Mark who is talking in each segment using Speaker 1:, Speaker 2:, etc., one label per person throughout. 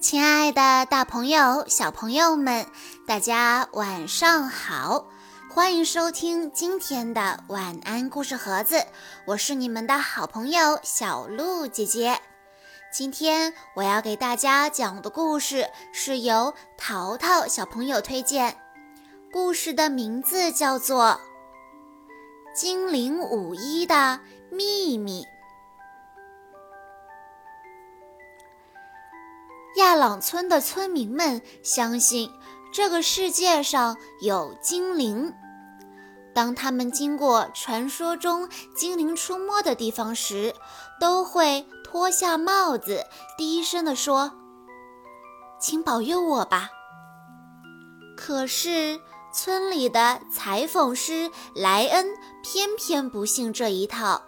Speaker 1: 亲爱的，大朋友、小朋友们，大家晚上好！欢迎收听今天的晚安故事盒子，我是你们的好朋友小鹿姐姐。今天我要给大家讲的故事是由淘淘小朋友推荐，故事的名字叫做《精灵五一的秘密》。亚朗村的村民们相信这个世界上有精灵。当他们经过传说中精灵出没的地方时，都会脱下帽子，低声地说：“请保佑我吧。”可是村里的裁缝师莱恩偏偏不信这一套。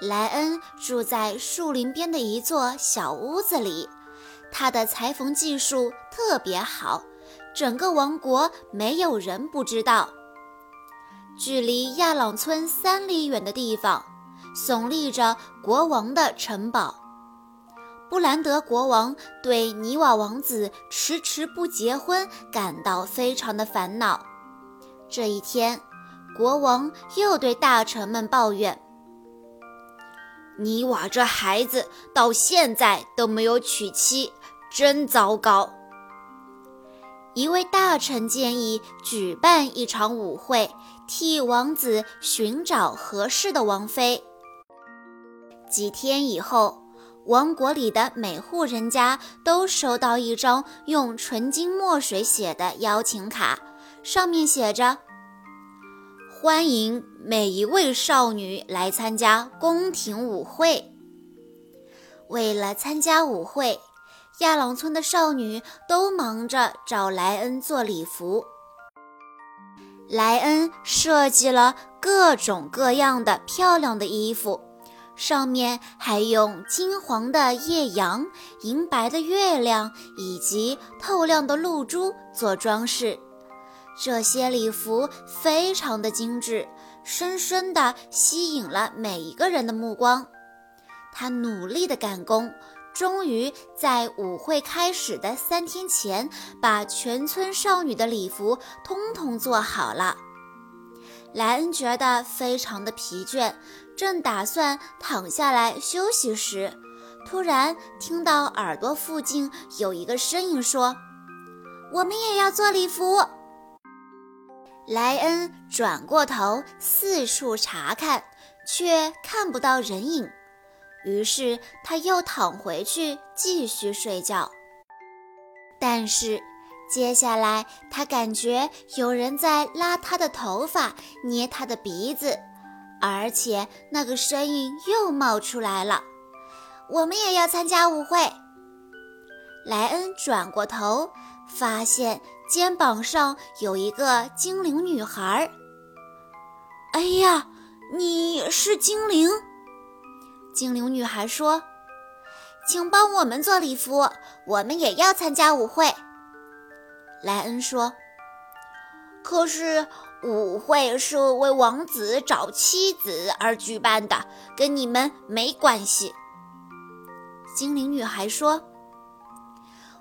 Speaker 1: 莱恩住在树林边的一座小屋子里。他的裁缝技术特别好，整个王国没有人不知道。距离亚朗村三里远的地方，耸立着国王的城堡。布兰德国王对尼瓦王子迟迟不结婚感到非常的烦恼。这一天，国王又对大臣们抱怨。
Speaker 2: 尼瓦这孩子到现在都没有娶妻，真糟糕。
Speaker 1: 一位大臣建议举办一场舞会，替王子寻找合适的王妃。几天以后，王国里的每户人家都收到一张用纯金墨水写的邀请卡，上面写着。欢迎每一位少女来参加宫廷舞会。为了参加舞会，亚朗村的少女都忙着找莱恩做礼服。莱恩设计了各种各样的漂亮的衣服，上面还用金黄的夜阳、银白的月亮以及透亮的露珠做装饰。这些礼服非常的精致，深深地吸引了每一个人的目光。他努力的赶工，终于在舞会开始的三天前，把全村少女的礼服通通做好了。莱恩觉得非常的疲倦，正打算躺下来休息时，突然听到耳朵附近有一个声音说：“我们也要做礼服。”莱恩转过头四处查看，却看不到人影。于是他又躺回去继续睡觉。但是接下来他感觉有人在拉他的头发、捏他的鼻子，而且那个声音又冒出来了：“我们也要参加舞会。”莱恩转过头，发现。肩膀上有一个精灵女孩。
Speaker 2: 哎呀，你是精灵！
Speaker 1: 精灵女孩说：“请帮我们做礼服，我们也要参加舞会。”莱恩说：“
Speaker 2: 可是舞会是为王子找妻子而举办的，跟你们没关系。”
Speaker 1: 精灵女孩说。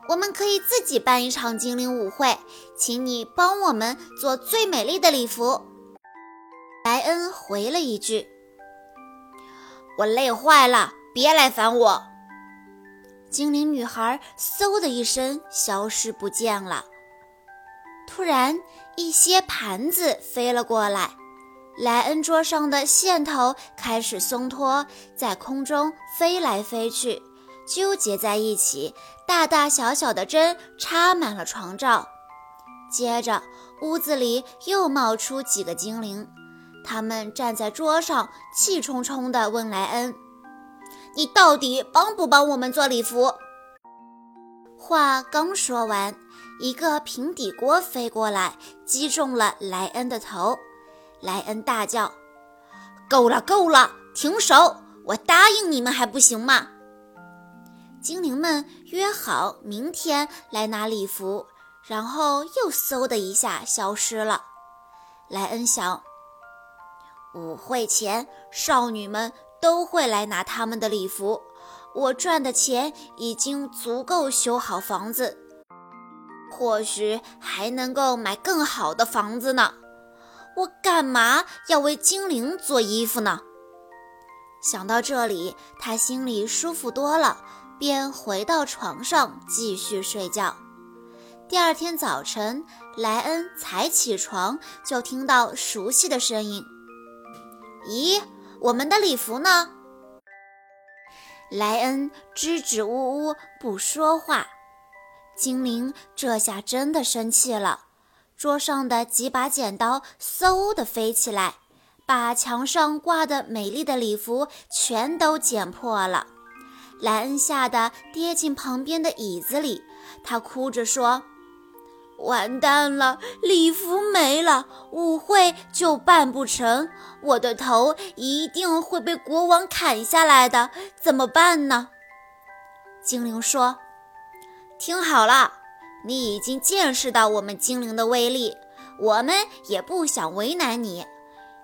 Speaker 1: 我们可以自己办一场精灵舞会，请你帮我们做最美丽的礼服。莱恩回了一句：“
Speaker 2: 我累坏了，别来烦我。”
Speaker 1: 精灵女孩嗖的一声消失不见了。突然，一些盘子飞了过来，莱恩桌上的线头开始松脱，在空中飞来飞去。纠结在一起，大大小小的针插满了床罩。接着，屋子里又冒出几个精灵，他们站在桌上，气冲冲地问莱恩：“
Speaker 2: 你到底帮不帮我们做礼服？”
Speaker 1: 话刚说完，一个平底锅飞过来，击中了莱恩的头。莱恩大叫：“
Speaker 2: 够了，够了，停手！我答应你们还不行吗？”
Speaker 1: 精灵们约好明天来拿礼服，然后又嗖的一下消失了。莱恩想，舞会前少女们都会来拿他们的礼服，
Speaker 2: 我赚的钱已经足够修好房子，或许还能够买更好的房子呢。我干嘛要为精灵做衣服呢？想到这里，他心里舒服多了，便回到床上继续睡觉。第二天早晨，莱恩才起床，就听到熟悉的声音：“咦，我们的礼服呢？”莱恩支支吾吾不说话。精灵这下真的生气了，桌上的几把剪刀嗖的飞起来，把墙上挂的美丽的礼服全都剪破了。莱恩吓得跌进旁边的椅子里，他哭着说。完蛋了，礼服没了，舞会就办不成，我的头一定会被国王砍下来的，怎么办呢？精灵说：“听好了，你已经见识到我们精灵的威力，我们也不想为难你，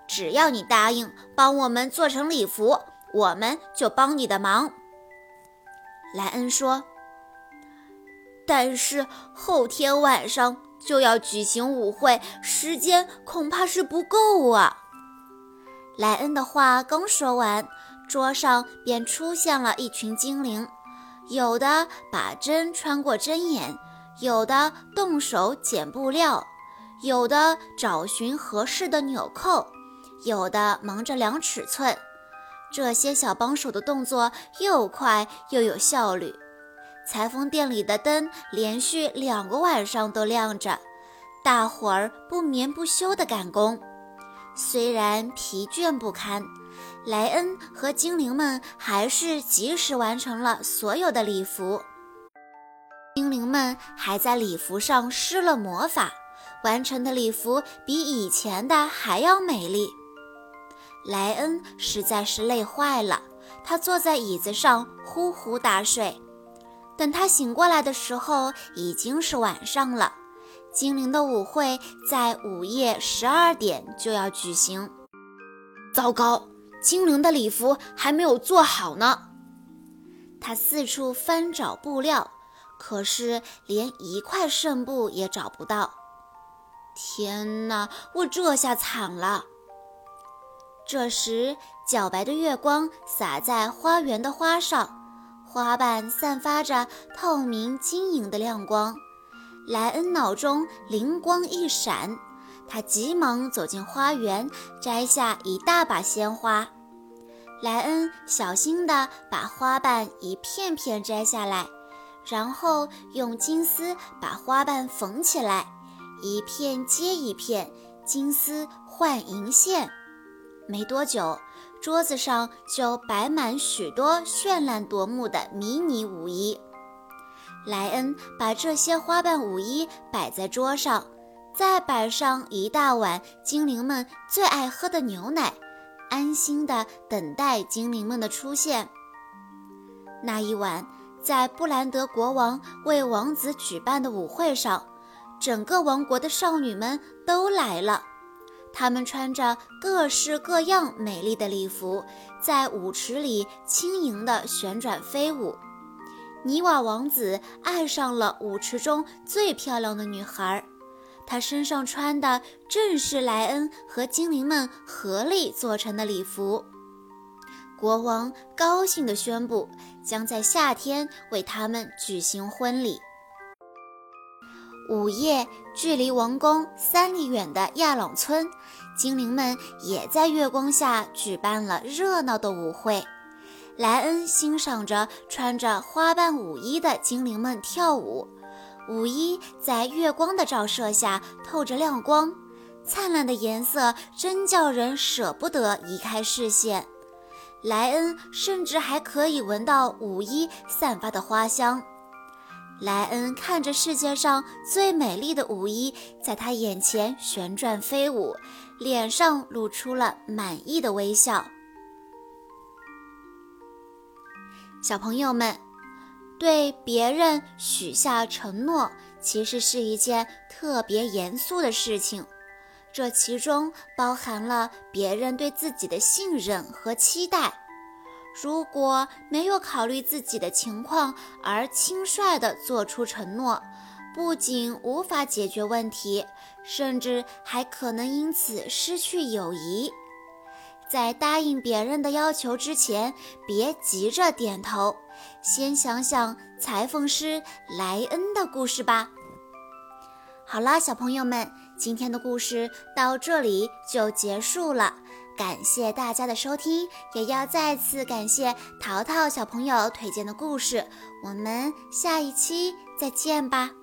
Speaker 2: 只要你答应帮我们做成礼服，我们就帮你的忙。”莱恩说。但是后天晚上就要举行舞会，时间恐怕是不够啊！莱恩的话刚说完，桌上便出现了一群精灵，有的把针穿过针眼，有的动手剪布料，有的找寻合适的纽扣，有的忙着量尺寸。这些小帮手的动作又快又有效率。裁缝店里的灯连续两个晚上都亮着，大伙儿不眠不休地赶工。虽然疲倦不堪，莱恩和精灵们还是及时完成了所有的礼服。精灵们还在礼服上施了魔法，完成的礼服比以前的还要美丽。莱恩实在是累坏了，他坐在椅子上呼呼大睡。等他醒过来的时候，已经是晚上了。精灵的舞会在午夜十二点就要举行。糟糕，精灵的礼服还没有做好呢。他四处翻找布料，可是连一块剩布也找不到。天哪，我这下惨了！这时，皎白的月光洒在花园的花上。花瓣散发着透明晶莹的亮光，莱恩脑中灵光一闪，他急忙走进花园，摘下一大把鲜花。莱恩小心地把花瓣一片片摘下来，然后用金丝把花瓣缝起来，一片接一片，金丝换银线。没多久。桌子上就摆满许多绚烂夺目的迷你舞衣。莱恩把这些花瓣舞衣摆在桌上，再摆上一大碗精灵们最爱喝的牛奶，安心地等待精灵们的出现。那一晚，在布兰德国王为王子举办的舞会上，整个王国的少女们都来了。他们穿着各式各样美丽的礼服，在舞池里轻盈地旋转飞舞。泥瓦王子爱上了舞池中最漂亮的女孩，她身上穿的正是莱恩和精灵们合力做成的礼服。国王高兴地宣布，将在夏天为他们举行婚礼。午夜，距离王宫三里远的亚朗村，精灵们也在月光下举办了热闹的舞会。莱恩欣赏着穿着花瓣舞衣的精灵们跳舞，舞衣在月光的照射下透着亮光，灿烂的颜色真叫人舍不得移开视线。莱恩甚至还可以闻到舞衣散发的花香。莱恩看着世界上最美丽的舞衣在他眼前旋转飞舞，脸上露出了满意的微笑。小朋友们，对别人许下承诺，其实是一件特别严肃的事情，这其中包含了别人对自己的信任和期待。如果没有考虑自己的情况而轻率地做出承诺，不仅无法解决问题，甚至还可能因此失去友谊。在答应别人的要求之前，别急着点头，先想想裁缝师莱恩的故事吧。好啦，小朋友们，今天的故事到这里就结束了。感谢大家的收听，也要再次感谢淘淘小朋友推荐的故事。我们下一期再见吧。